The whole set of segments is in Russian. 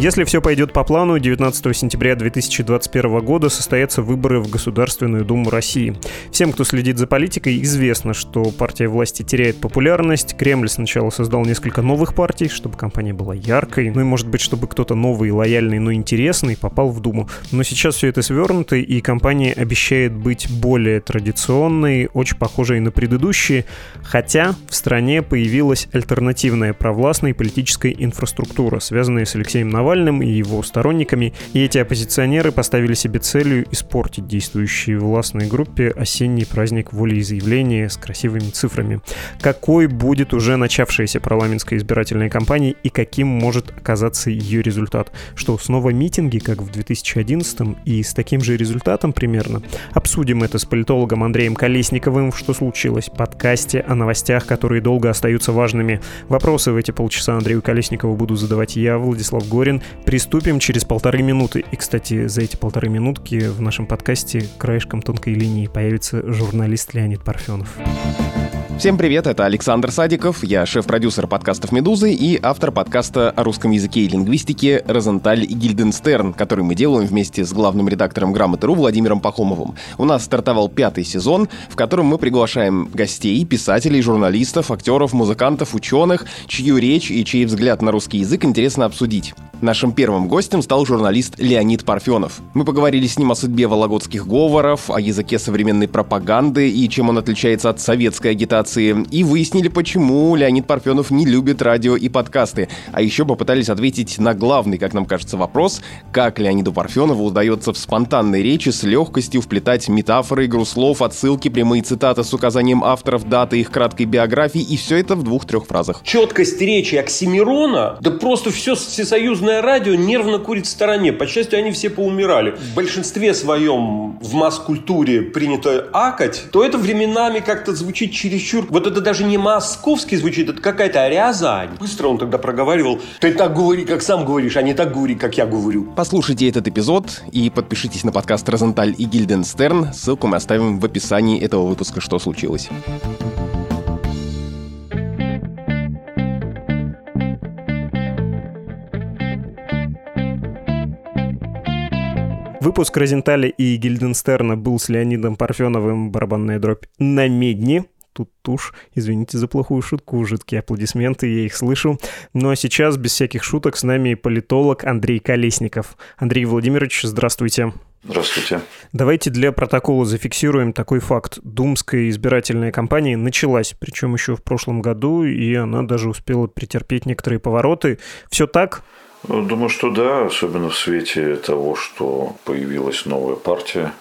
Если все пойдет по плану, 19 сентября 2021 года состоятся выборы в Государственную Думу России. Всем, кто следит за политикой, известно, что партия власти теряет популярность. Кремль сначала создал несколько новых партий, чтобы компания была яркой, ну и, может быть, чтобы кто-то новый, лояльный, но интересный попал в Думу. Но сейчас все это свернуто, и компания обещает быть более традиционной, очень похожей на предыдущие, хотя в стране появилась альтернативная провластная политическая инфраструктура, связанная с Алексеем Навальным и его сторонниками, и эти оппозиционеры поставили себе целью испортить действующей властной группе осенний праздник волеизъявления с красивыми цифрами. Какой будет уже начавшаяся парламентская избирательная кампания и каким может оказаться ее результат? Что, снова митинги, как в 2011 и с таким же результатом примерно? Обсудим это с политологом Андреем Колесниковым, что случилось в подкасте о новостях, которые долго остаются важными. Вопросы в эти полчаса Андрею Колесникову буду задавать я, Владислав Горин. Приступим через полторы минуты. И, кстати, за эти полторы минутки в нашем подкасте краешком тонкой линии появится журналист Леонид Парфенов. Всем привет, это Александр Садиков, я шеф-продюсер подкастов «Медузы» и автор подкаста о русском языке и лингвистике «Розенталь и Гильденстерн», который мы делаем вместе с главным редактором «Грамоты.ру» Владимиром Пахомовым. У нас стартовал пятый сезон, в котором мы приглашаем гостей, писателей, журналистов, актеров, музыкантов, ученых, чью речь и чей взгляд на русский язык интересно обсудить. Нашим первым гостем стал журналист Леонид Парфенов. Мы поговорили с ним о судьбе вологодских говоров, о языке современной пропаганды и чем он отличается от советской агитации, и выяснили, почему Леонид Парфенов не любит радио и подкасты. А еще попытались ответить на главный, как нам кажется, вопрос, как Леониду Парфенову удается в спонтанной речи с легкостью вплетать метафоры, игру слов, отсылки, прямые цитаты с указанием авторов, даты их краткой биографии, и все это в двух-трех фразах. Четкость речи Оксимирона, да просто все всесоюзное радио нервно курит в стороне. По счастью, они все поумирали. В большинстве своем в масс-культуре принято акать, то это временами как-то звучит чересчур. Вот это даже не московский звучит, это какая-то Рязань. Быстро он тогда проговаривал. Ты так говори, как сам говоришь, а не так говори, как я говорю. Послушайте этот эпизод и подпишитесь на подкаст Розенталь и Гильденстерн. Ссылку мы оставим в описании этого выпуска «Что случилось?». Выпуск Розенталя и Гильденстерна был с Леонидом Парфеновым «Барабанная дробь» на медне. Тут тушь. Извините за плохую шутку, жидкие аплодисменты, я их слышу. Ну а сейчас, без всяких шуток, с нами политолог Андрей Колесников. Андрей Владимирович, здравствуйте. Здравствуйте. Давайте для протокола зафиксируем такой факт. Думская избирательная кампания началась, причем еще в прошлом году, и она даже успела претерпеть некоторые повороты. Все так? Думаю, что да, особенно в свете того, что появилась новая партия,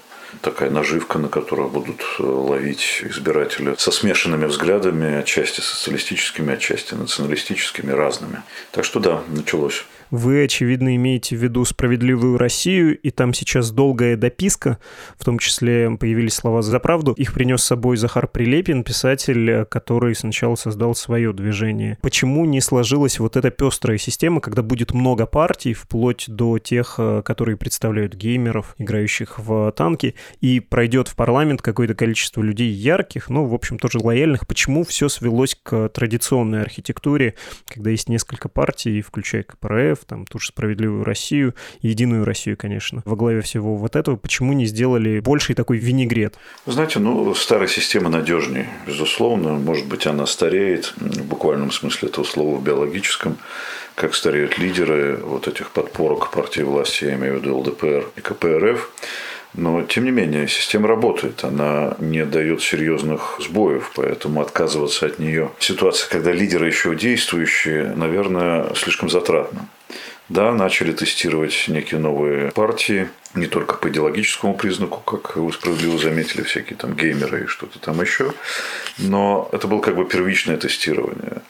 такая наживка, на которую будут э, ловить избиратели со смешанными взглядами, отчасти социалистическими, отчасти националистическими, разными. Так что да, началось. Вы, очевидно, имеете в виду «Справедливую Россию», и там сейчас долгая дописка, в том числе появились слова «За правду». Их принес с собой Захар Прилепин, писатель, который сначала создал свое движение. Почему не сложилась вот эта пестрая система, когда будет много партий, вплоть до тех, э, которые представляют геймеров, играющих в танки, и пройдет в парламент какое-то количество людей ярких, ну, в общем, тоже лояльных. Почему все свелось к традиционной архитектуре, когда есть несколько партий, включая КПРФ, КПРФ, там ту же «Справедливую Россию», «Единую Россию», конечно. Во главе всего вот этого почему не сделали больший такой винегрет? Знаете, ну, старая система надежнее, безусловно. Может быть, она стареет в буквальном смысле этого слова в биологическом как стареют лидеры вот этих подпорок партии власти, я имею в виду ЛДПР и КПРФ. Но, тем не менее, система работает, она не дает серьезных сбоев, поэтому отказываться от нее. Ситуация, когда лидеры еще действующие, наверное, слишком затратно. Да, начали тестировать некие новые партии, не только по идеологическому признаку, как вы справедливо заметили, всякие там геймеры и что-то там еще, но это было как бы первичное тестирование.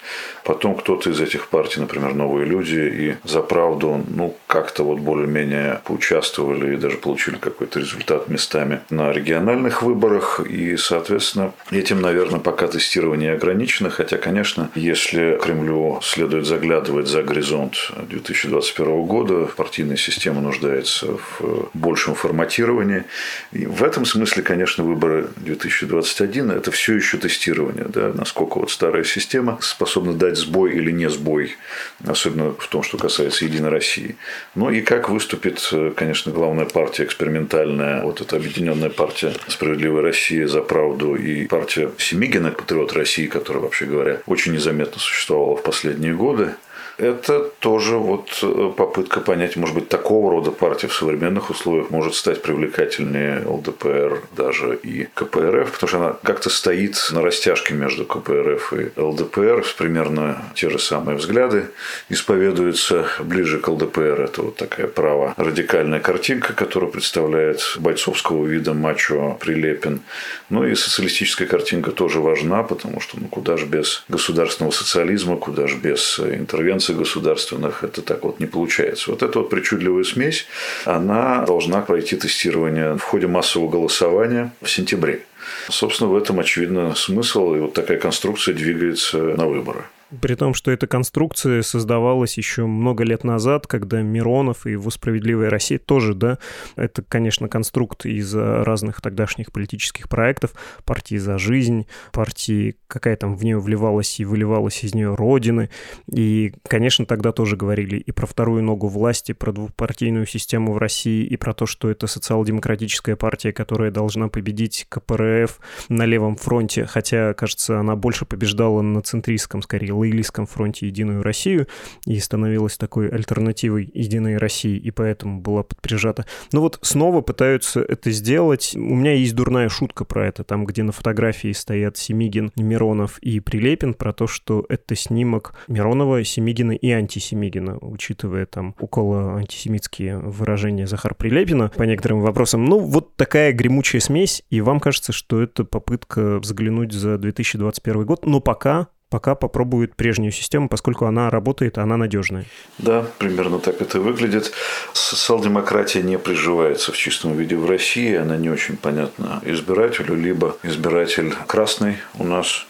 Потом кто-то из этих партий, например, «Новые люди» и «За правду», ну, как-то вот более-менее поучаствовали и даже получили какой-то результат местами на региональных выборах. И, соответственно, этим, наверное, пока тестирование ограничено. Хотя, конечно, если Кремлю следует заглядывать за горизонт 2021 года, партийная система нуждается в большем форматировании. И в этом смысле, конечно, выборы 2021 – это все еще тестирование, да, насколько вот старая система способна дать сбой или не сбой, особенно в том, что касается «Единой России». Ну и как выступит, конечно, главная партия экспериментальная, вот эта объединенная партия «Справедливая Россия за правду» и партия Семигина, патриот России, которая, вообще говоря, очень незаметно существовала в последние годы это тоже вот э, попытка понять, может быть, такого рода партия в современных условиях может стать привлекательнее ЛДПР даже и КПРФ, потому что она как-то стоит на растяжке между КПРФ и ЛДПР, примерно те же самые взгляды исповедуются ближе к ЛДПР. Это вот такая право радикальная картинка, которая представляет бойцовского вида мачо Прилепин. Ну и социалистическая картинка тоже важна, потому что ну, куда же без государственного социализма, куда же без интервенции границы государственных, это так вот не получается. Вот эта вот причудливая смесь, она должна пройти тестирование в ходе массового голосования в сентябре. Собственно, в этом очевидно смысл, и вот такая конструкция двигается на выборы. При том, что эта конструкция создавалась еще много лет назад, когда Миронов и его «Справедливая Россия» тоже, да, это, конечно, конструкт из разных тогдашних политических проектов, партии «За жизнь», партии, какая там в нее вливалась и выливалась из нее Родины. И, конечно, тогда тоже говорили и про вторую ногу власти, про двухпартийную систему в России, и про то, что это социал-демократическая партия, которая должна победить КПРФ на левом фронте, хотя, кажется, она больше побеждала на центристском, скорее, лоялистском фронте «Единую Россию» и становилась такой альтернативой «Единой России», и поэтому была подприжата. Но вот снова пытаются это сделать. У меня есть дурная шутка про это, там, где на фотографии стоят Семигин, Миронов и Прилепин, про то, что это снимок Миронова, Семигина и антисемигина, учитывая там около антисемитские выражения Захар Прилепина по некоторым вопросам. Ну, вот такая гремучая смесь, и вам кажется, что это попытка взглянуть за 2021 год, но пока пока попробуют прежнюю систему, поскольку она работает, она надежная. Да, примерно так это выглядит. Социал-демократия не приживается в чистом виде в России, она не очень понятна избирателю, либо избиратель красный у нас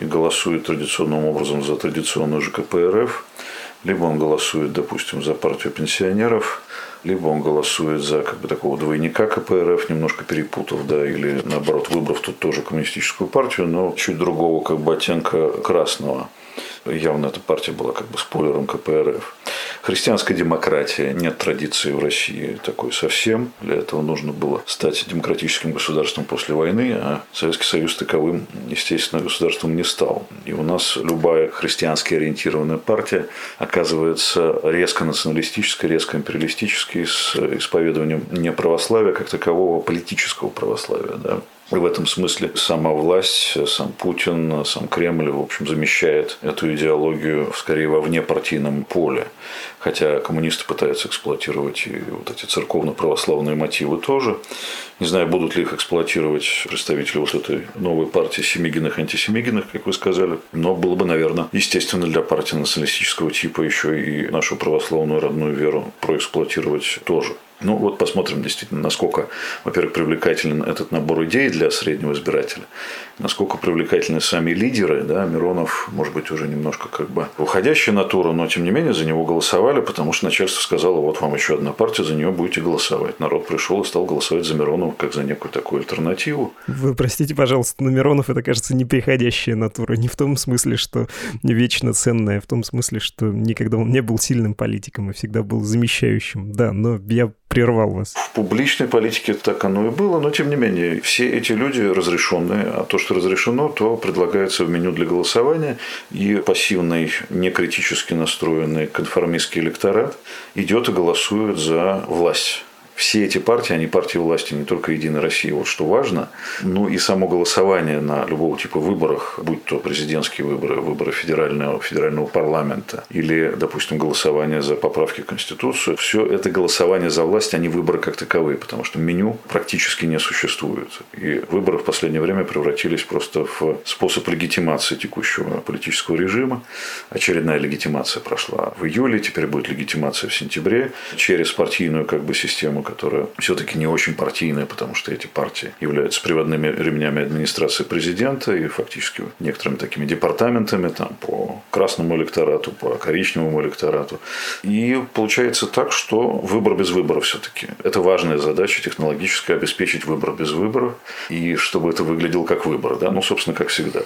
и голосует традиционным образом за традиционную же КПРФ, либо он голосует, допустим, за партию пенсионеров, либо он голосует за как бы такого двойника КПРФ, немножко перепутав, да, или наоборот, выбрав тут тоже коммунистическую партию, но чуть другого как бы оттенка красного. Явно эта партия была как бы спойлером КПРФ. Христианская демократия. Нет традиции в России такой совсем. Для этого нужно было стать демократическим государством после войны, а Советский Союз таковым, естественно, государством не стал. И у нас любая христиански ориентированная партия оказывается резко националистической, резко империалистической, с исповедованием не православия как такового, политического православия. Да? И в этом смысле сама власть, сам Путин, сам Кремль, в общем, замещает эту идеологию скорее во внепартийном поле. Хотя коммунисты пытаются эксплуатировать и вот эти церковно-православные мотивы тоже. Не знаю, будут ли их эксплуатировать представители вот этой новой партии семигиных антисемигиных, как вы сказали. Но было бы, наверное, естественно для партии националистического типа еще и нашу православную родную веру проэксплуатировать тоже. Ну вот посмотрим действительно, насколько, во-первых, привлекателен этот набор идей для среднего избирателя, насколько привлекательны сами лидеры. Да, Миронов, может быть, уже немножко как бы уходящая натура, но тем не менее за него голосовали, потому что начальство сказало, вот вам еще одна партия, за нее будете голосовать. Народ пришел и стал голосовать за Миронова как за некую такую альтернативу. Вы простите, пожалуйста, но Миронов это, кажется, неприходящая натура. Не в том смысле, что вечно ценная, а в том смысле, что никогда он не был сильным политиком и всегда был замещающим. Да, но я прервал вас. В публичной политике так оно и было, но тем не менее, все эти люди разрешенные, а то, что разрешено, то предлагается в меню для голосования, и пассивный, некритически настроенный конформистский электорат идет и голосует за власть все эти партии, они партии власти, не только Единой России, вот что важно. Ну и само голосование на любого типа выборах, будь то президентские выборы, выборы федерального, федерального парламента или, допустим, голосование за поправки в Конституцию, все это голосование за власть, а не выборы как таковые, потому что меню практически не существует. И выборы в последнее время превратились просто в способ легитимации текущего политического режима. Очередная легитимация прошла в июле, теперь будет легитимация в сентябре через партийную как бы систему, которая все-таки не очень партийная, потому что эти партии являются приводными ремнями администрации президента и фактически некоторыми такими департаментами там, по красному электорату, по коричневому электорату. И получается так, что выбор без выбора все-таки. Это важная задача технологическая, обеспечить выбор без выбора, и чтобы это выглядело как выбор. Да? Ну, собственно, как всегда.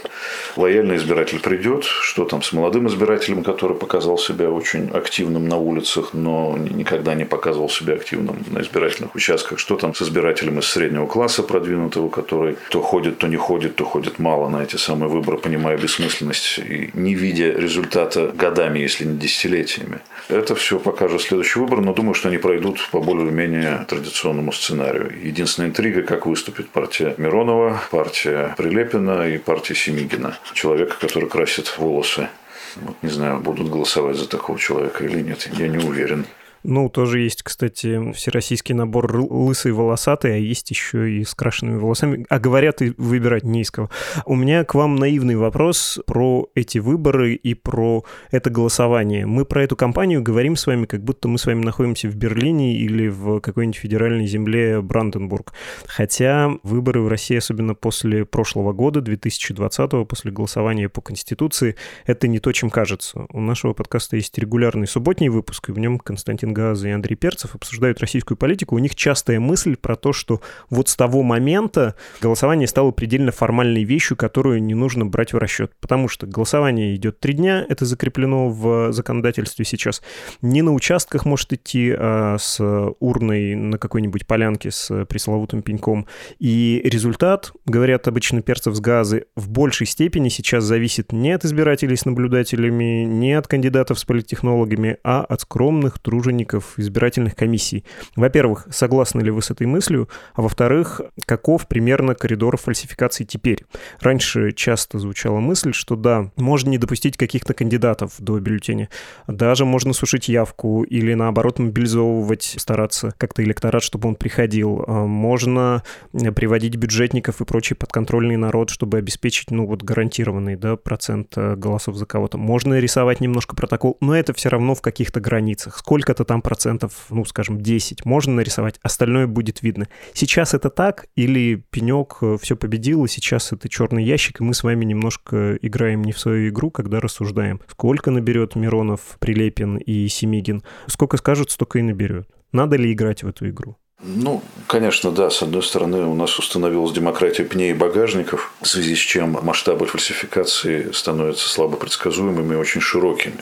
Лояльный избиратель придет, что там с молодым избирателем, который показал себя очень активным на улицах, но никогда не показывал себя активным на избирательных участках, что там с избирателем из среднего класса продвинутого, который то ходит, то не ходит, то ходит мало на эти самые выборы, понимая бессмысленность и не видя результата годами, если не десятилетиями. Это все покажет следующий выбор, но думаю, что они пройдут по более-менее традиционному сценарию. Единственная интрига, как выступит партия Миронова, партия Прилепина и партия Семигина. Человека, который красит волосы. Вот не знаю, будут голосовать за такого человека или нет, я не уверен. Ну, тоже есть, кстати, всероссийский набор лысый волосатый, а есть еще и с крашенными волосами. А говорят, и выбирать не из кого. У меня к вам наивный вопрос про эти выборы и про это голосование. Мы про эту кампанию говорим с вами, как будто мы с вами находимся в Берлине или в какой-нибудь федеральной земле Бранденбург. Хотя выборы в России, особенно после прошлого года, 2020, после голосования по Конституции, это не то, чем кажется. У нашего подкаста есть регулярный субботний выпуск, и в нем Константин Газа и Андрей Перцев обсуждают российскую политику, у них частая мысль про то, что вот с того момента голосование стало предельно формальной вещью, которую не нужно брать в расчет. Потому что голосование идет три дня, это закреплено в законодательстве сейчас. Не на участках может идти, а с урной на какой-нибудь полянке с пресловутым пеньком. И результат, говорят обычно перцев с газы, в большей степени сейчас зависит не от избирателей с наблюдателями, не от кандидатов с политтехнологами, а от скромных тружеников сотрудников избирательных комиссий. Во-первых, согласны ли вы с этой мыслью? А во-вторых, каков примерно коридор фальсификаций теперь? Раньше часто звучала мысль, что да, можно не допустить каких-то кандидатов до бюллетеня. Даже можно сушить явку или наоборот мобилизовывать, стараться как-то электорат, чтобы он приходил. А можно приводить бюджетников и прочий подконтрольный народ, чтобы обеспечить, ну вот, гарантированный, да, процент э, голосов за кого-то. Можно рисовать немножко протокол, но это все равно в каких-то границах. Сколько-то там там процентов, ну, скажем, 10 можно нарисовать, остальное будет видно. Сейчас это так или пенек э, все победил, и сейчас это черный ящик, и мы с вами немножко играем не в свою игру, когда рассуждаем. Сколько наберет Миронов, Прилепин и Семигин? Сколько скажут, столько и наберет. Надо ли играть в эту игру? Ну, конечно, да. С одной стороны, у нас установилась демократия пней и багажников, в связи с чем масштабы фальсификации становятся слабо предсказуемыми и очень широкими.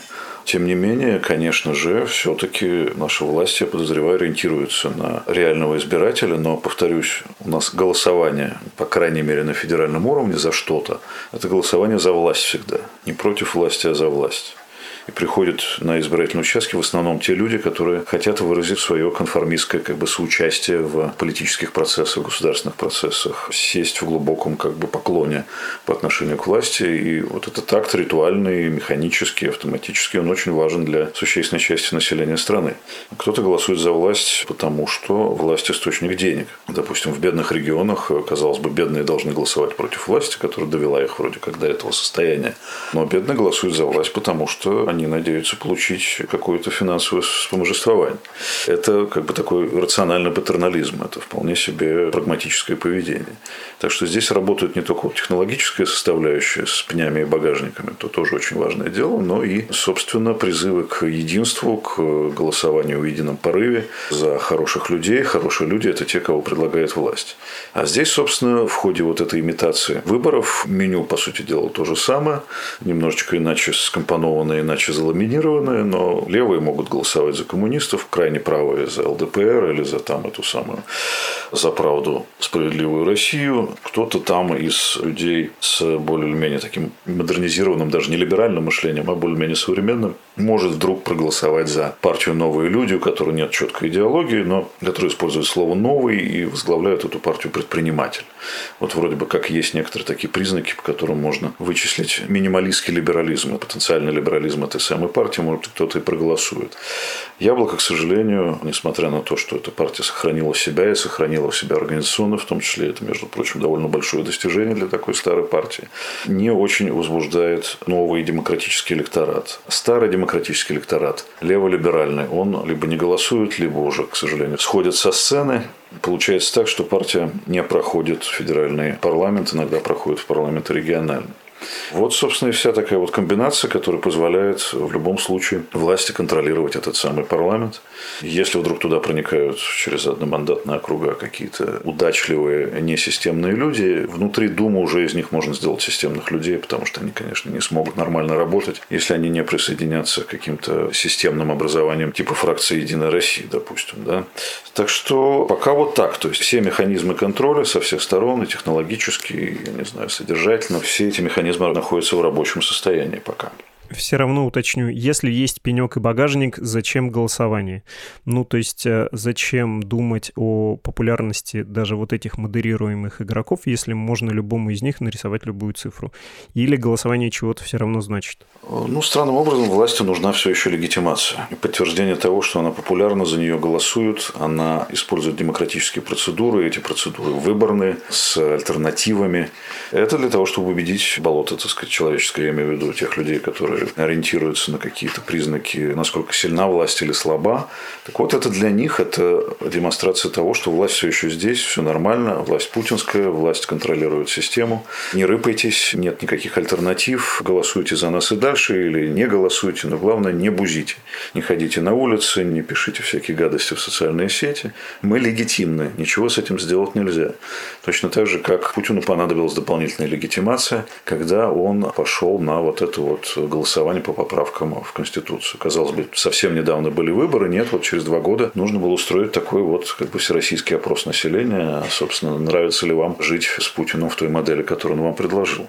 Тем не менее, конечно же, все-таки наши власти, я подозреваю, ориентируются на реального избирателя, но, повторюсь, у нас голосование, по крайней мере, на федеральном уровне за что-то, это голосование за власть всегда. Не против власти, а за власть и приходят на избирательные участки в основном те люди, которые хотят выразить свое конформистское как бы соучастие в политических процессах, государственных процессах, сесть в глубоком как бы поклоне по отношению к власти. И вот этот акт ритуальный, механический, автоматический, он очень важен для существенной части населения страны. Кто-то голосует за власть, потому что власть – источник денег. Допустим, в бедных регионах, казалось бы, бедные должны голосовать против власти, которая довела их вроде как до этого состояния. Но бедные голосуют за власть, потому что они надеются получить какое-то финансовое вспоможествование. Это как бы такой рациональный патернализм, это вполне себе прагматическое поведение. Так что здесь работает не только технологическая составляющая с пнями и багажниками, это тоже очень важное дело, но и, собственно, призывы к единству, к голосованию в едином порыве за хороших людей. Хорошие люди – это те, кого предлагает власть. А здесь, собственно, в ходе вот этой имитации выборов меню, по сути дела, то же самое, немножечко иначе скомпонованное, иначе иначе заламинированные, но левые могут голосовать за коммунистов, крайне правые за ЛДПР или за там эту самую за правду справедливую Россию. Кто-то там из людей с более-менее таким модернизированным, даже не либеральным мышлением, а более-менее современным, может вдруг проголосовать за партию «Новые люди», у которой нет четкой идеологии, но которая использует слово «новый» и возглавляет эту партию предприниматель. Вот вроде бы как есть некоторые такие признаки, по которым можно вычислить минималистский либерализм и потенциальный либерализм этой самой партии, может кто-то и проголосует. Яблоко, к сожалению, несмотря на то, что эта партия сохранила себя и сохранила себя организационно, в том числе это, между прочим, довольно большое достижение для такой старой партии, не очень возбуждает новый демократический электорат. Старый демократический электорат, леволиберальный, он либо не голосует, либо уже, к сожалению, сходит со сцены. Получается так, что партия не проходит в федеральный парламент, иногда проходит в парламент региональный. Вот, собственно, и вся такая вот комбинация, которая позволяет в любом случае власти контролировать этот самый парламент. Если вдруг туда проникают через одномандатные округа какие-то удачливые, несистемные люди, внутри Думы уже из них можно сделать системных людей, потому что они, конечно, не смогут нормально работать, если они не присоединятся к каким-то системным образованиям типа фракции «Единая Россия», допустим. Да? Так что пока вот так. То есть все механизмы контроля со всех сторон, и технологические, я не знаю, содержательно, все эти механизмы находятся в рабочем состоянии пока все равно уточню, если есть пенек и багажник, зачем голосование? Ну, то есть, э, зачем думать о популярности даже вот этих модерируемых игроков, если можно любому из них нарисовать любую цифру? Или голосование чего-то все равно значит? Ну, странным образом власти нужна все еще легитимация. И подтверждение того, что она популярна, за нее голосуют, она использует демократические процедуры, эти процедуры выборные, с альтернативами. Это для того, чтобы убедить болото, так сказать, человеческое, я имею в виду тех людей, которые ориентируются на какие-то признаки, насколько сильна власть или слаба. Так вот, это для них это демонстрация того, что власть все еще здесь, все нормально, власть путинская, власть контролирует систему. Не рыпайтесь, нет никаких альтернатив, голосуйте за нас и дальше или не голосуйте, но главное не бузите. Не ходите на улицы, не пишите всякие гадости в социальные сети. Мы легитимны, ничего с этим сделать нельзя. Точно так же, как Путину понадобилась дополнительная легитимация, когда он пошел на вот это вот голосование голосование по поправкам в Конституцию. Казалось бы, совсем недавно были выборы, нет, вот через два года нужно было устроить такой вот как бы всероссийский опрос населения, собственно, нравится ли вам жить с Путиным в той модели, которую он вам предложил.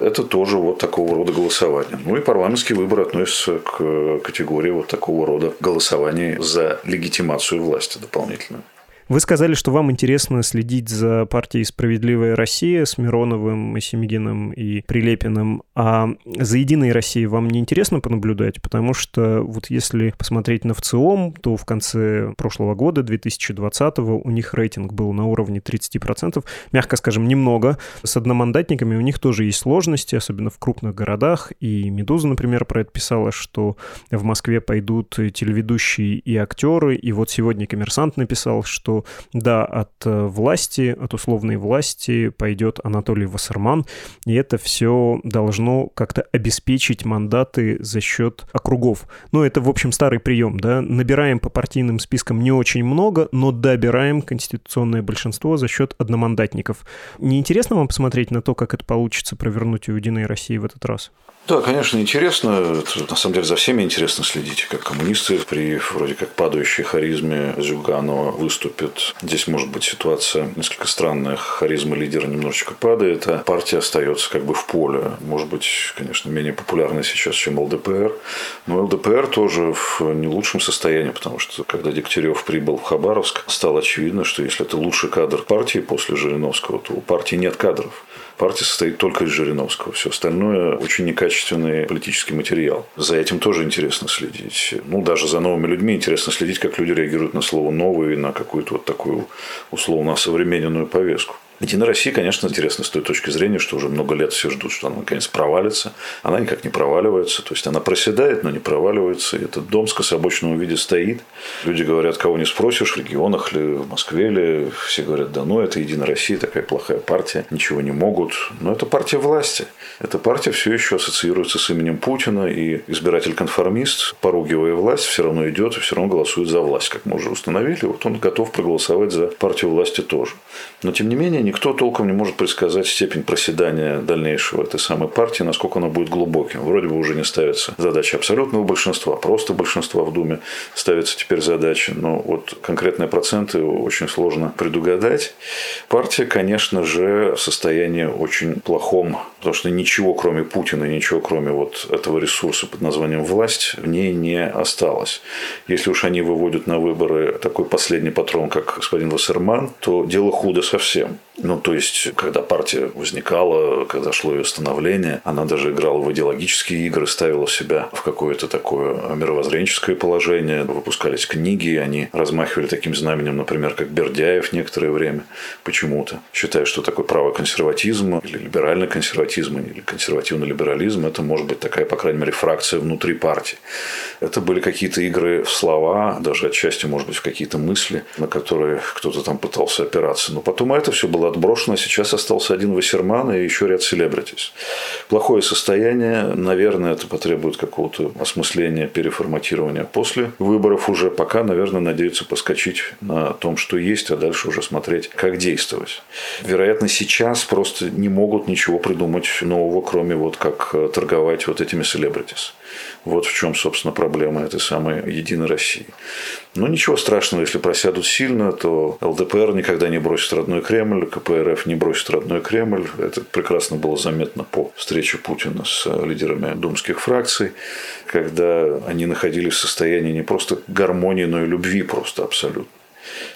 Это тоже вот такого рода голосование. Ну и парламентские выборы относятся к категории вот такого рода голосований за легитимацию власти дополнительную. Вы сказали, что вам интересно следить за партией «Справедливая Россия» с Мироновым, Семигиным и Прилепиным, а за «Единой Россией» вам не интересно понаблюдать? Потому что вот если посмотреть на ВЦИОМ, то в конце прошлого года, 2020 у них рейтинг был на уровне 30%, мягко скажем, немного. С одномандатниками у них тоже есть сложности, особенно в крупных городах, и «Медуза», например, про это писала, что в Москве пойдут телеведущие и актеры, и вот сегодня «Коммерсант» написал, что да, от э, власти, от условной власти пойдет Анатолий Вассерман, и это все должно как-то обеспечить мандаты за счет округов. Ну, это, в общем, старый прием, да, набираем по партийным спискам не очень много, но добираем конституционное большинство за счет одномандатников. Не интересно вам посмотреть на то, как это получится провернуть у «Единой России» в этот раз? Да, конечно, интересно. На самом деле за всеми интересно следить, как коммунисты при вроде как падающей харизме Зюганова выступят. Здесь может быть ситуация несколько странная. Харизма лидера немножечко падает, а партия остается как бы в поле. Может быть, конечно, менее популярной сейчас, чем ЛДПР. Но ЛДПР тоже в не лучшем состоянии, потому что когда Дегтярев прибыл в Хабаровск, стало очевидно, что если это лучший кадр партии после Жириновского, то у партии нет кадров. Партия состоит только из Жириновского. Все остальное очень некачественный политический материал. За этим тоже интересно следить. Ну, даже за новыми людьми интересно следить, как люди реагируют на слово «новый», на какую-то вот такую условно современную повестку. Единая Россия, конечно, интересна с той точки зрения, что уже много лет все ждут, что она наконец провалится. Она никак не проваливается. То есть она проседает, но не проваливается. И этот дом с кособочного виде стоит. Люди говорят, кого не спросишь, в регионах ли, в Москве ли. Все говорят, да ну, это Единая Россия, такая плохая партия, ничего не могут. Но это партия власти. Эта партия все еще ассоциируется с именем Путина. И избиратель-конформист, поругивая власть, все равно идет и все равно голосует за власть, как мы уже установили. Вот он готов проголосовать за партию власти тоже. Но, тем не менее, никто толком не может предсказать степень проседания дальнейшего этой самой партии, насколько она будет глубоким. Вроде бы уже не ставится задача абсолютного большинства, просто большинства в Думе ставится теперь задача, но вот конкретные проценты очень сложно предугадать. Партия, конечно же, в состоянии очень плохом, потому что ничего кроме Путина, ничего кроме вот этого ресурса под названием власть в ней не осталось. Если уж они выводят на выборы такой последний патрон, как господин Вассерман, то дело худо совсем. Ну, то есть, когда партия возникала, когда шло ее становление, она даже играла в идеологические игры, ставила себя в какое-то такое мировоззренческое положение. Выпускались книги, они размахивали таким знаменем, например, как Бердяев некоторое время почему-то. Считая, что такое право консерватизма или либеральный консерватизм или консервативный либерализм, это может быть такая, по крайней мере, фракция внутри партии. Это были какие-то игры в слова, даже отчасти, может быть, в какие-то мысли, на которые кто-то там пытался опираться. Но потом это все было отброшено. Сейчас остался один Вассерман и еще ряд селебритис. Плохое состояние. Наверное, это потребует какого-то осмысления, переформатирования после выборов уже. Пока, наверное, надеются поскочить на том, что есть, а дальше уже смотреть, как действовать. Вероятно, сейчас просто не могут ничего придумать нового, кроме вот как торговать вот этими селебритис. Вот в чем, собственно, проблема этой самой Единой России. Но ничего страшного, если просядут сильно, то ЛДПР никогда не бросит родной Кремль, КПРФ не бросит родной Кремль. Это прекрасно было заметно по встрече Путина с лидерами думских фракций, когда они находились в состоянии не просто гармонии, но и любви просто абсолютно.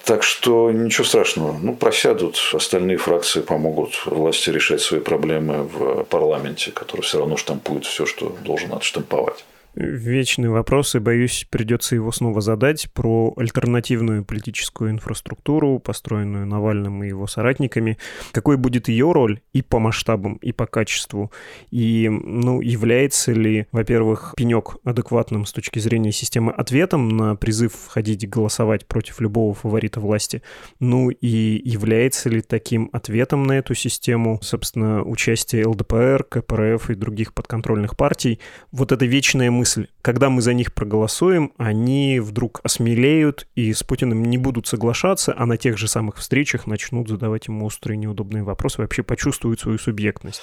Так что ничего страшного. Ну, просядут, остальные фракции помогут власти решать свои проблемы в парламенте, который все равно штампует все, что должен отштамповать. Вечный вопрос, и, боюсь, придется его снова задать, про альтернативную политическую инфраструктуру, построенную Навальным и его соратниками. Какой будет ее роль и по масштабам, и по качеству? И, ну, является ли, во-первых, пенек адекватным с точки зрения системы ответом на призыв входить голосовать против любого фаворита власти? Ну, и является ли таким ответом на эту систему, собственно, участие ЛДПР, КПРФ и других подконтрольных партий? Вот эта вечная мысль когда мы за них проголосуем, они вдруг осмелеют и с Путиным не будут соглашаться, а на тех же самых встречах начнут задавать ему острые неудобные вопросы, вообще почувствуют свою субъектность.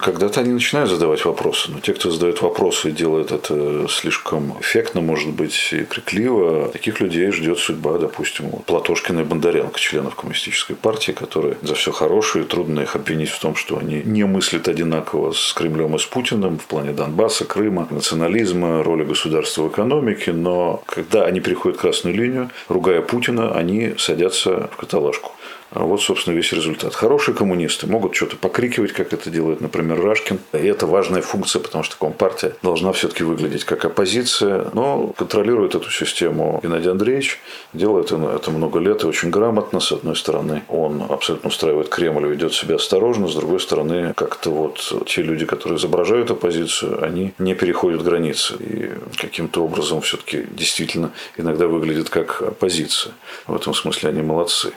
Когда-то они начинают задавать вопросы, но те, кто задает вопросы и делает это слишком эффектно, может быть, и крикливо, таких людей ждет судьба, допустим, Платошкина и Бондаренко, членов коммунистической партии, которые за все хорошее, трудно их обвинить в том, что они не мыслят одинаково с Кремлем и с Путиным в плане Донбасса, Крыма, национализма, национализма, роли государства в экономике, но когда они переходят красную линию, ругая Путина, они садятся в каталажку. А вот, собственно, весь результат. Хорошие коммунисты могут что-то покрикивать, как это делает, например, Рашкин. И это важная функция, потому что Компартия должна все-таки выглядеть как оппозиция, но контролирует эту систему Геннадий Андреевич. Делает это много лет и очень грамотно. С одной стороны, он абсолютно устраивает Кремль, ведет себя осторожно. С другой стороны, как-то вот те люди, которые изображают оппозицию, они не переходят границы. И каким-то образом все-таки действительно иногда выглядят как оппозиция. В этом смысле они молодцы.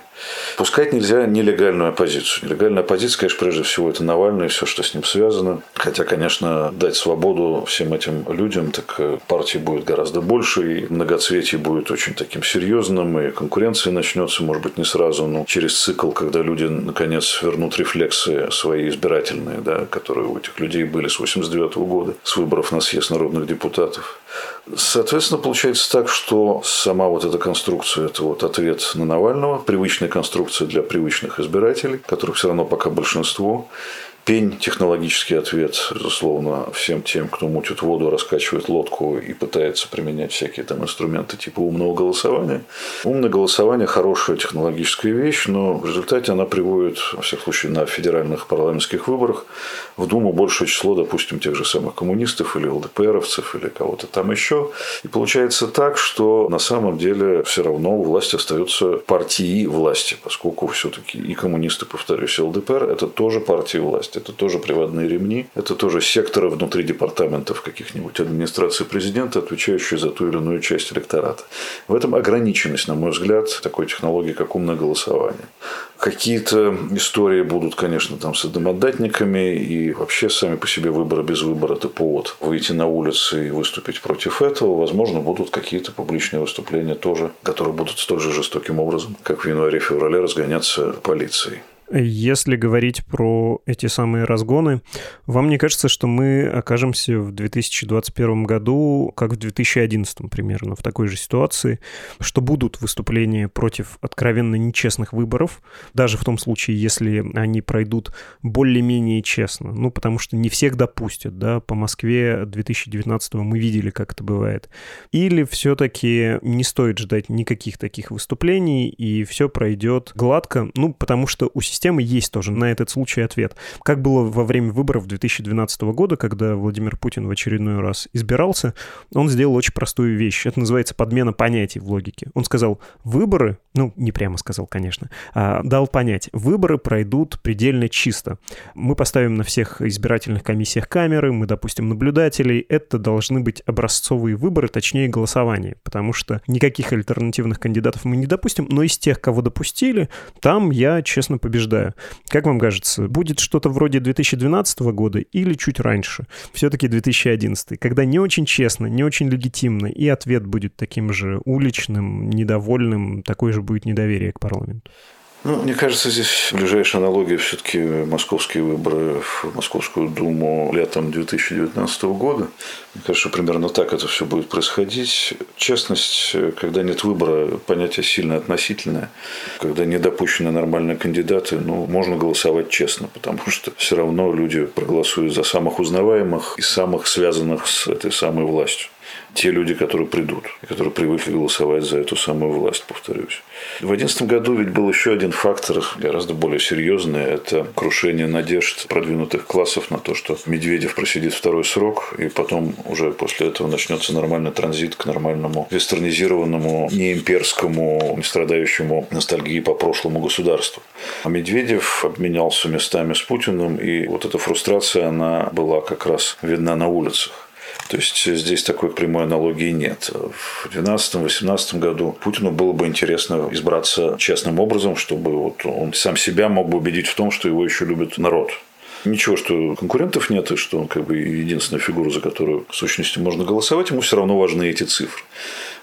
Пускать нельзя нелегальную оппозицию. Нелегальная оппозиция, конечно, прежде всего, это Навальный и все, что с ним связано. Хотя, конечно, дать свободу всем этим людям, так э, партии будет гораздо больше, и многоцветие будет очень таким серьезным, и конкуренция начнется, может быть, не сразу, но через цикл, когда люди, наконец, вернут рефлексы свои избирательные, да, которые у этих людей были с 89 года, с выборов на съезд народных депутатов. Соответственно, получается так, что сама вот эта конструкция, это вот ответ на Навального, привычная конструкция для привычных избирателей, которых все равно пока большинство, Пень – технологический ответ, безусловно, всем тем, кто мутит воду, раскачивает лодку и пытается применять всякие там инструменты типа умного голосования. Умное голосование – хорошая технологическая вещь, но в результате она приводит, во всяком случае, на федеральных парламентских выборах в Думу большее число, допустим, тех же самых коммунистов или ЛДПРовцев или кого-то там еще. И получается так, что на самом деле все равно у власти остаются партии власти, поскольку все-таки и коммунисты, повторюсь, и ЛДПР – это тоже партии власти есть это тоже приводные ремни, это тоже секторы внутри департаментов каких-нибудь администрации президента, отвечающие за ту или иную часть электората. В этом ограниченность, на мой взгляд, такой технологии, как умное голосование. Какие-то истории будут, конечно, там с домодатниками, и вообще сами по себе выборы без выбора – это повод выйти на улицы и выступить против этого. Возможно, будут какие-то публичные выступления тоже, которые будут столь же жестоким образом, как в январе-феврале разгоняться полицией. Если говорить про эти самые разгоны, вам не кажется, что мы окажемся в 2021 году, как в 2011 примерно, в такой же ситуации, что будут выступления против откровенно нечестных выборов, даже в том случае, если они пройдут более-менее честно, ну, потому что не всех допустят, да, по Москве 2019 мы видели, как это бывает. Или все-таки не стоит ждать никаких таких выступлений, и все пройдет гладко, ну, потому что у системы есть тоже на этот случай ответ. Как было во время выборов 2012 года, когда Владимир Путин в очередной раз избирался, он сделал очень простую вещь. Это называется подмена понятий в логике. Он сказал, выборы, ну, не прямо сказал, конечно, а дал понять, выборы пройдут предельно чисто. Мы поставим на всех избирательных комиссиях камеры, мы допустим наблюдателей. Это должны быть образцовые выборы, точнее голосование, потому что никаких альтернативных кандидатов мы не допустим, но из тех, кого допустили, там я, честно, побеждаю убеждаю. Как вам кажется, будет что-то вроде 2012 года или чуть раньше? Все-таки 2011, когда не очень честно, не очень легитимно, и ответ будет таким же уличным, недовольным, такое же будет недоверие к парламенту. Ну, мне кажется, здесь ближайшая аналогия все-таки московские выборы в Московскую Думу летом 2019 года. Мне кажется, примерно так это все будет происходить. Честность, когда нет выбора, понятие сильно относительное. Когда не допущены нормальные кандидаты, ну, можно голосовать честно, потому что все равно люди проголосуют за самых узнаваемых и самых связанных с этой самой властью те люди, которые придут, которые привыкли голосовать за эту самую власть, повторюсь. В 2011 году ведь был еще один фактор, гораздо более серьезный, это крушение надежд продвинутых классов на то, что Медведев просидит второй срок, и потом уже после этого начнется нормальный транзит к нормальному вестернизированному, не имперскому, не страдающему ностальгии по прошлому государству. А Медведев обменялся местами с Путиным, и вот эта фрустрация, она была как раз видна на улицах. То есть здесь такой прямой аналогии нет. В 2012-2018 году Путину было бы интересно избраться честным образом, чтобы вот он сам себя мог бы убедить в том, что его еще любит народ. Ничего, что конкурентов нет, и что он как бы единственная фигура, за которую в сущности можно голосовать, ему все равно важны эти цифры.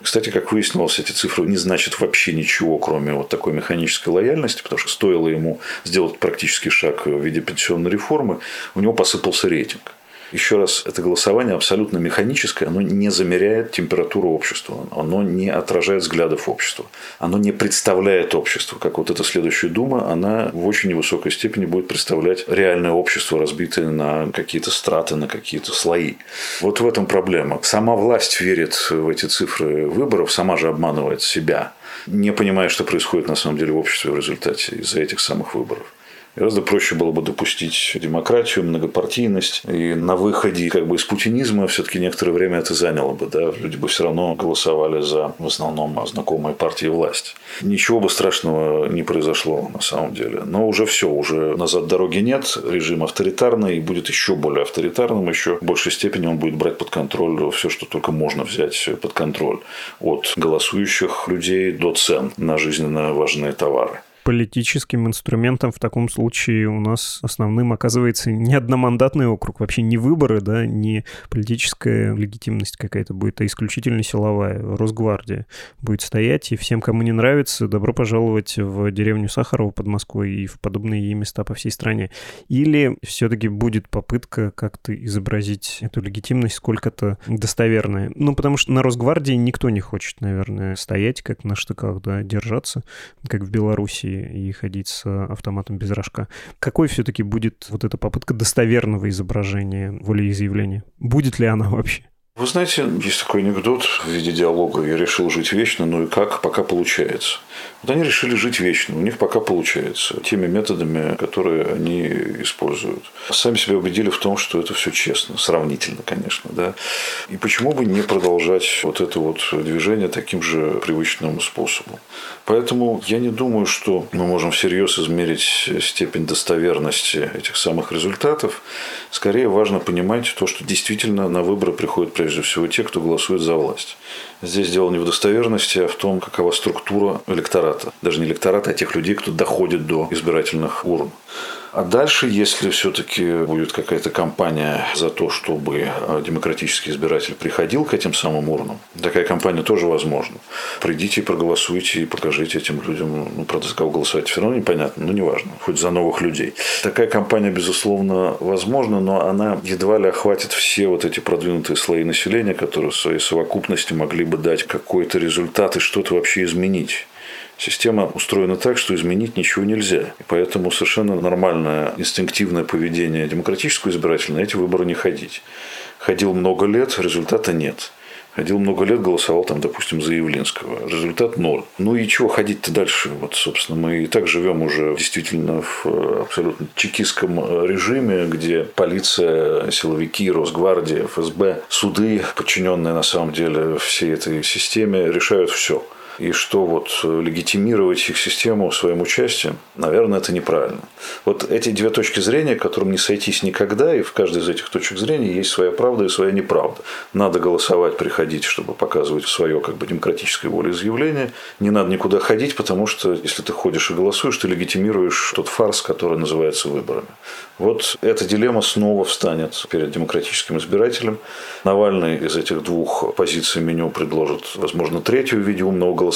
Кстати, как выяснилось, эти цифры не значат вообще ничего, кроме вот такой механической лояльности, потому что стоило ему сделать практический шаг в виде пенсионной реформы, у него посыпался рейтинг. Еще раз, это голосование абсолютно механическое, оно не замеряет температуру общества, оно не отражает взглядов общества, оно не представляет общество. Как вот эта следующая дума, она в очень невысокой степени будет представлять реальное общество, разбитое на какие-то страты, на какие-то слои. Вот в этом проблема. Сама власть верит в эти цифры выборов, сама же обманывает себя, не понимая, что происходит на самом деле в обществе в результате из-за этих самых выборов. Гораздо проще было бы допустить демократию, многопартийность. И на выходе как бы из путинизма все-таки некоторое время это заняло бы. Да? Люди бы все равно голосовали за в основном знакомые партии власти. Ничего бы страшного не произошло на самом деле. Но уже все, уже назад дороги нет. Режим авторитарный и будет еще более авторитарным. Еще в большей степени он будет брать под контроль все, что только можно взять под контроль. От голосующих людей до цен на жизненно важные товары политическим инструментом в таком случае у нас основным оказывается не одномандатный округ, вообще не выборы, да, не политическая легитимность какая-то будет, а исключительно силовая. Росгвардия будет стоять, и всем, кому не нравится, добро пожаловать в деревню Сахарова под Москвой и в подобные ей места по всей стране. Или все-таки будет попытка как-то изобразить эту легитимность сколько-то достоверная. Ну, потому что на Росгвардии никто не хочет, наверное, стоять как на штыках, да, держаться, как в Беларуси и ходить с автоматом без рожка. Какой все-таки будет вот эта попытка достоверного изображения волеизъявления? Будет ли она вообще? Вы знаете, есть такой анекдот в виде диалога «Я решил жить вечно, ну и как? Пока получается». Вот они решили жить вечно, у них пока получается, теми методами, которые они используют. Сами себя убедили в том, что это все честно, сравнительно, конечно. Да? И почему бы не продолжать вот это вот движение таким же привычным способом? Поэтому я не думаю, что мы можем всерьез измерить степень достоверности этих самых результатов. Скорее важно понимать то, что действительно на выборы приходят прежде всего те, кто голосует за власть. Здесь дело не в достоверности, а в том, какова структура электората. Даже не электората, а тех людей, кто доходит до избирательных урн. А дальше, если все-таки будет какая-то кампания за то, чтобы э, демократический избиратель приходил к этим самым урнам, такая кампания тоже возможна. Придите, проголосуйте и покажите этим людям, ну, правда, за кого голосовать все равно непонятно, но неважно, хоть за новых людей. Такая кампания, безусловно, возможна, но она едва ли охватит все вот эти продвинутые слои населения, которые в своей совокупности могли бы дать какой-то результат и что-то вообще изменить. Система устроена так, что изменить ничего нельзя. И поэтому совершенно нормальное инстинктивное поведение демократического избирателя на эти выборы не ходить. Ходил много лет, результата нет. Ходил много лет, голосовал там, допустим, за Явлинского. Результат ноль. Ну и чего ходить-то дальше? Вот, собственно, мы и так живем уже действительно в э, абсолютно чекистском э, режиме, где полиция, силовики, Росгвардия, ФСБ, суды, подчиненные на самом деле всей этой системе, решают все. И что вот легитимировать их систему своим участием, наверное, это неправильно. Вот эти две точки зрения, которым не сойтись никогда, и в каждой из этих точек зрения есть своя правда и своя неправда. Надо голосовать, приходить, чтобы показывать свое как бы демократическое волеизъявление. Не надо никуда ходить, потому что если ты ходишь и голосуешь, ты легитимируешь тот фарс, который называется выборами. Вот эта дилемма снова встанет перед демократическим избирателем. Навальный из этих двух позиций меню предложит, возможно, третью в виде умного голосования.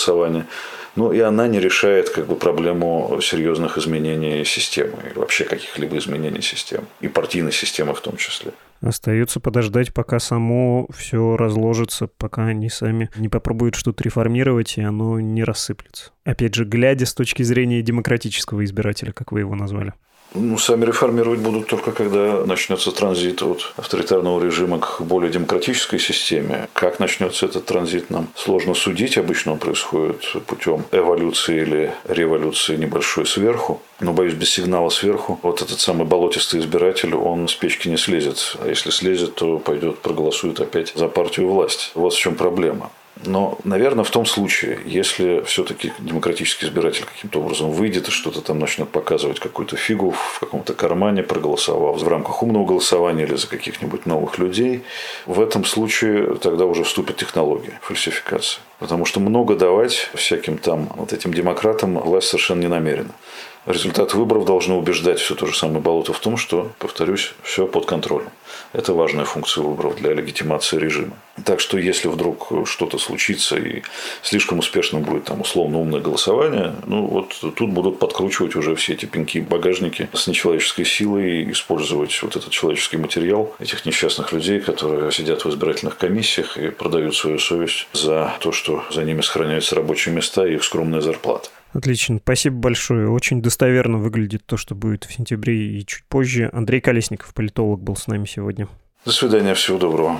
Ну и она не решает как бы, проблему серьезных изменений системы, или вообще каких-либо изменений системы, и партийной системы в том числе. Остается подождать, пока само все разложится, пока они сами не попробуют что-то реформировать, и оно не рассыплется. Опять же, глядя с точки зрения демократического избирателя, как вы его назвали. Ну, сами реформировать будут только когда начнется транзит от авторитарного режима к более демократической системе. Как начнется этот транзит, нам сложно судить. Обычно он происходит путем эволюции или революции небольшой сверху. Но, боюсь, без сигнала сверху вот этот самый болотистый избиратель, он с печки не слезет. А если слезет, то пойдет, проголосует опять за партию власть. Вот в чем проблема. Но, наверное, в том случае, если все-таки демократический избиратель каким-то образом выйдет и что-то там начнет показывать какую-то фигу в каком-то кармане, проголосовав в рамках умного голосования или за каких-нибудь новых людей, в этом случае тогда уже вступит технология фальсификации. Потому что много давать всяким там вот этим демократам власть совершенно не намерена. Результаты выборов должны убеждать все то же самое болото в том, что, повторюсь, все под контролем. Это важная функция выборов для легитимации режима. Так что если вдруг что-то случится и слишком успешным будет там условно умное голосование, ну вот тут будут подкручивать уже все эти пенки багажники с нечеловеческой силой использовать вот этот человеческий материал этих несчастных людей, которые сидят в избирательных комиссиях и продают свою совесть за то, что за ними сохраняются рабочие места и их скромная зарплата. Отлично, спасибо большое. Очень достоверно выглядит то, что будет в сентябре и чуть позже. Андрей Колесников, политолог, был с нами сегодня. До свидания, всего доброго.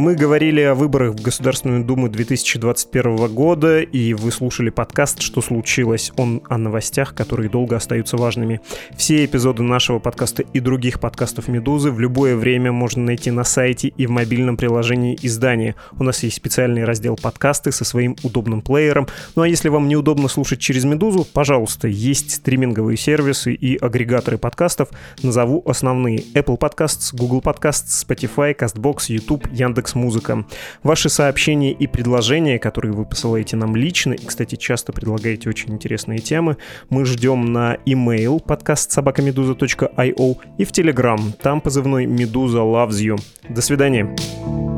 Мы говорили о выборах в Государственную Думу 2021 года, и вы слушали подкаст «Что случилось?». Он о новостях, которые долго остаются важными. Все эпизоды нашего подкаста и других подкастов «Медузы» в любое время можно найти на сайте и в мобильном приложении издания. У нас есть специальный раздел «Подкасты» со своим удобным плеером. Ну а если вам неудобно слушать через «Медузу», пожалуйста, есть стриминговые сервисы и агрегаторы подкастов. Назову основные. Apple Podcasts, Google Podcasts, Spotify, CastBox, YouTube, Яндекс Музыка. Ваши сообщения и предложения, которые вы посылаете нам лично, и, кстати, часто предлагаете очень интересные темы, мы ждем на email подкаст собакамедуза.io и в Telegram. Там позывной Медуза loves you. До свидания.